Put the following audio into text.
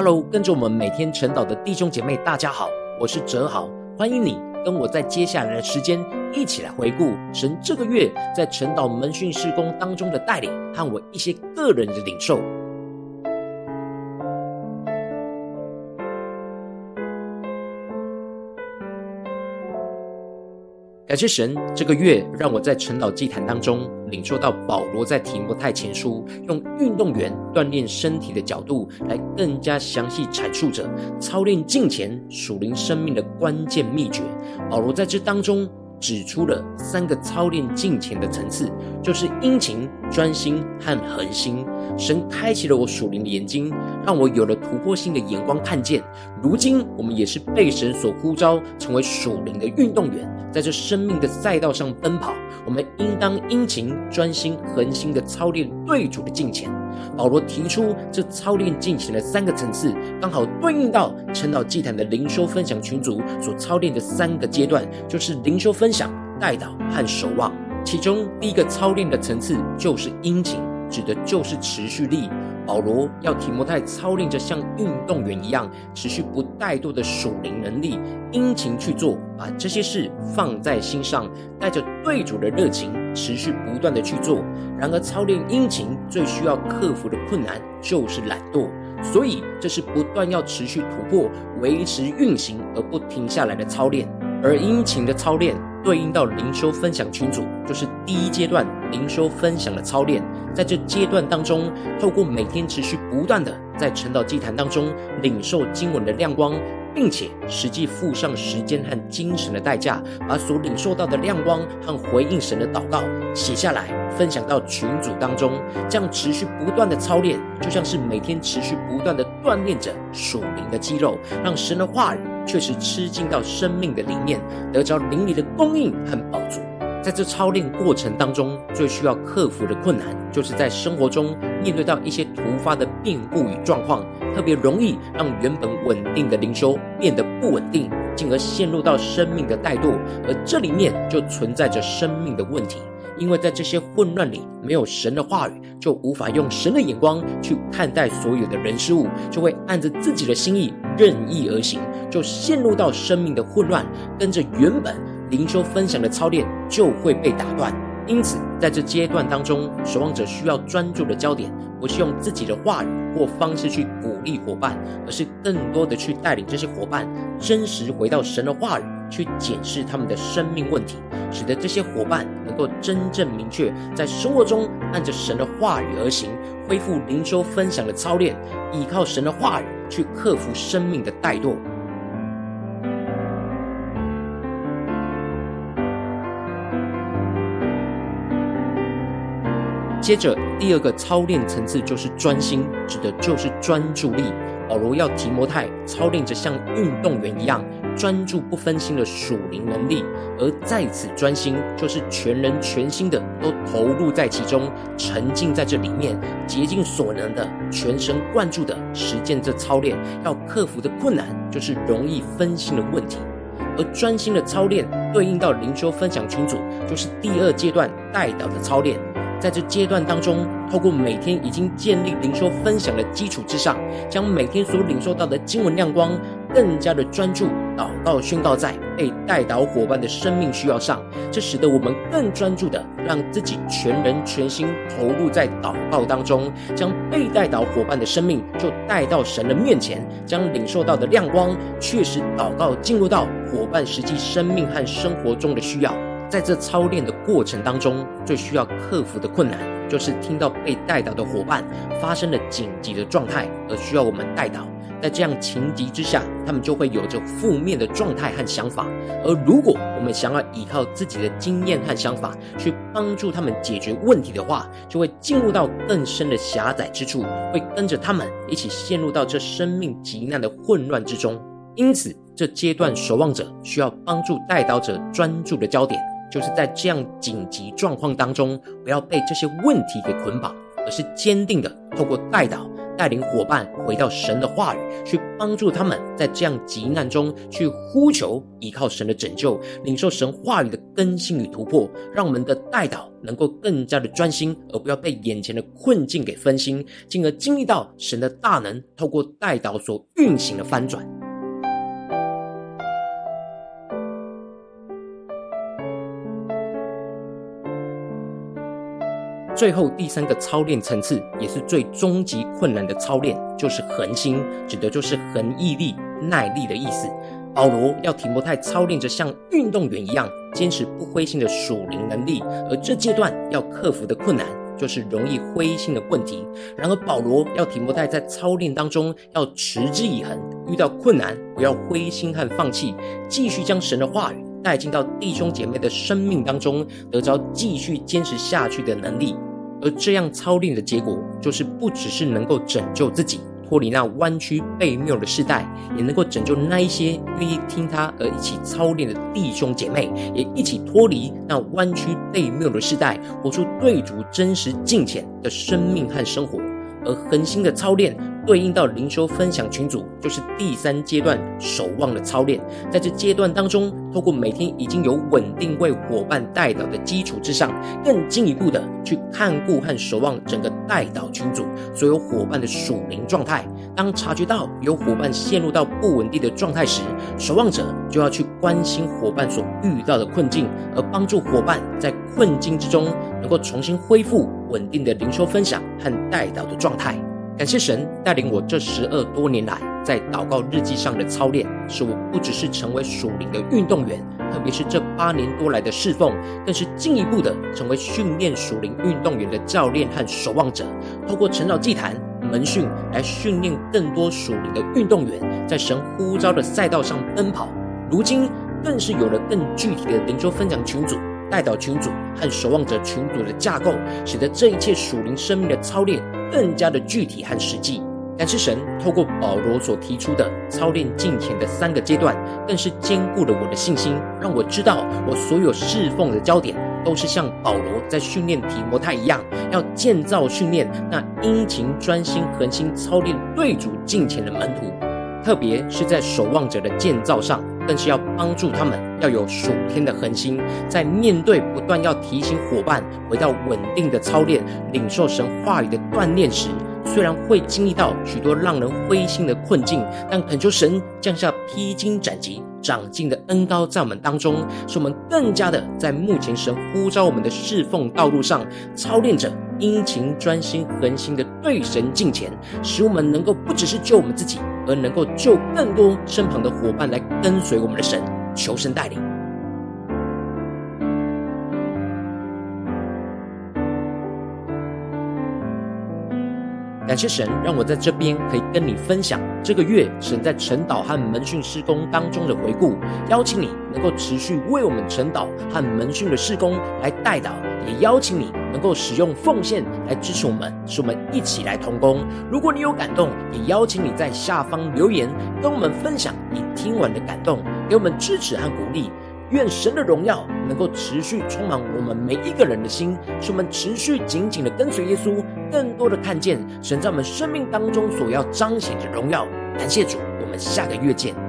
Hello，跟着我们每天晨祷的弟兄姐妹，大家好，我是哲豪，欢迎你跟我在接下来的时间一起来回顾神这个月在晨祷门训事工当中的带领和我一些个人的领受。感谢神，这个月让我在晨祷祭坛当中领受到保罗在提摩太前书用运动员锻炼身体的角度来更加详细阐述着操练敬虔属灵生命的关键秘诀。保罗在这当中指出了三个操练敬虔的层次，就是殷勤、专心和恒心。神开启了我属灵的眼睛，让我有了突破性的眼光，看见如今我们也是被神所呼召，成为属灵的运动员。在这生命的赛道上奔跑，我们应当殷勤、专心、恒心的操练对主的敬虔。保罗提出这操练敬虔的三个层次，刚好对应到晨祷祭坛的灵修分享群组所操练的三个阶段，就是灵修分享、代祷和守望。其中第一个操练的层次就是殷勤。指的就是持续力。保罗要提摩太操练着像运动员一样，持续不怠惰的属灵能力，殷勤去做，把这些事放在心上，带着对主的热情，持续不断的去做。然而，操练殷勤最需要克服的困难就是懒惰，所以这是不断要持续突破、维持运行而不停下来的操练。而殷勤的操练对应到灵修分享群组，就是第一阶段灵修分享的操练。在这阶段当中，透过每天持续不断的在晨祷祭坛当中领受经文的亮光，并且实际付上时间和精神的代价，把所领受到的亮光和回应神的祷告写下来，分享到群组当中。这样持续不断的操练，就像是每天持续不断的锻炼着属灵的肌肉，让神的话语确实吃进到生命的里面，得着灵里的供应和饱足。在这操练过程当中，最需要克服的困难，就是在生活中面对到一些突发的变故与状况，特别容易让原本稳定的灵修变得不稳定，进而陷入到生命的怠惰，而这里面就存在着生命的问题。因为在这些混乱里，没有神的话语，就无法用神的眼光去看待所有的人事物，就会按着自己的心意任意而行，就陷入到生命的混乱，跟着原本。灵修分享的操练就会被打断，因此在这阶段当中，守望者需要专注的焦点，不是用自己的话语或方式去鼓励伙伴，而是更多的去带领这些伙伴真实回到神的话语，去检视他们的生命问题，使得这些伙伴能够真正明确在生活中按着神的话语而行，恢复灵修分享的操练，依靠神的话语去克服生命的怠惰。接着，第二个操练层次就是专心，指的就是专注力。保罗要提摩太操练着像运动员一样专注不分心的属灵能力，而在此专心，就是全人全心的都投入在其中，沉浸在这里面，竭尽所能的全神贯注的实践这操练。要克服的困难就是容易分心的问题，而专心的操练对应到灵修分享群组，就是第二阶段带导的操练。在这阶段当中，透过每天已经建立灵修分享的基础之上，将每天所领受到的经文亮光，更加的专注祷告宣告在被带导伙伴的生命需要上，这使得我们更专注的让自己全人全心投入在祷告当中，将被带导伙伴的生命就带到神的面前，将领受到的亮光确实祷告进入到伙伴实际生命和生活中的需要。在这操练的过程当中，最需要克服的困难，就是听到被代祷的伙伴发生了紧急的状态，而需要我们代祷。在这样情急之下，他们就会有着负面的状态和想法。而如果我们想要依靠自己的经验和想法去帮助他们解决问题的话，就会进入到更深的狭窄之处，会跟着他们一起陷入到这生命极难的混乱之中。因此，这阶段守望者需要帮助代祷者专注的焦点。就是在这样紧急状况当中，不要被这些问题给捆绑，而是坚定的透过代祷带领伙伴回到神的话语，去帮助他们在这样急难中去呼求，依靠神的拯救，领受神话语的更新与突破，让我们的代祷能够更加的专心，而不要被眼前的困境给分心，进而经历到神的大能，透过代祷所运行的翻转。最后第三个操练层次，也是最终极困难的操练，就是恒心，指的就是恒毅力、耐力的意思。保罗要提摩太操练着像运动员一样坚持不灰心的属灵能力，而这阶段要克服的困难，就是容易灰心的问题。然而保罗要提摩太在操练当中要持之以恒，遇到困难不要灰心和放弃，继续将神的话语带进到弟兄姐妹的生命当中，得着继续坚持下去的能力。而这样操练的结果，就是不只是能够拯救自己，脱离那弯曲背谬的世代，也能够拯救那一些愿意听他而一起操练的弟兄姐妹，也一起脱离那弯曲背谬的世代，活出对主真实敬虔的生命和生活。而恒心的操练，对应到灵修分享群组，就是第三阶段守望的操练。在这阶段当中，透过每天已经有稳定为伙伴带导的基础之上，更进一步的去看顾和守望整个带导群组所有伙伴的属灵状态。当察觉到有伙伴陷入到不稳定的状态时，守望者就要去关心伙伴所遇到的困境，而帮助伙伴在困境之中能够重新恢复稳定的灵修分享和代祷的状态。感谢神带领我这十二多年来在祷告日记上的操练，使我不只是成为属灵的运动员，特别是这八年多来的侍奉，更是进一步的成为训练属灵运动员的教练和守望者。透过晨祷祭坛门训来训练更多属灵的运动员，在神呼召的赛道上奔跑。如今更是有了更具体的灵修分享群组、代祷群组和守望者群组的架构，使得这一切属灵生命的操练。更加的具体和实际，感谢神透过保罗所提出的操练进前的三个阶段，更是坚固了我的信心，让我知道我所有侍奉的焦点都是像保罗在训练提摩太一样，要建造训练那殷勤专心恒心操练对主进前的门徒，特别是在守望者的建造上。更是要帮助他们要有属天的恒心，在面对不断要提醒伙伴回到稳定的操练、领受神话语的锻炼时，虽然会经历到许多让人灰心的困境，但恳求神降下披荆斩棘、长进的恩膏在我们当中，使我们更加的在目前神呼召我们的侍奉道路上操练着殷勤专心、恒心的对神敬虔，使我们能够不只是救我们自己。而能够救更多身旁的伙伴来跟随我们的神，求神带领。感谢神，让我在这边可以跟你分享这个月神在晨岛和门训施工当中的回顾，邀请你能够持续为我们晨岛和门训的施工来代祷。也邀请你能够使用奉献来支持我们，使我们一起来同工。如果你有感动，也邀请你在下方留言，跟我们分享你听完的感动，给我们支持和鼓励。愿神的荣耀能够持续充满我们每一个人的心，使我们持续紧紧的跟随耶稣，更多的看见神在我们生命当中所要彰显的荣耀。感谢主，我们下个月见。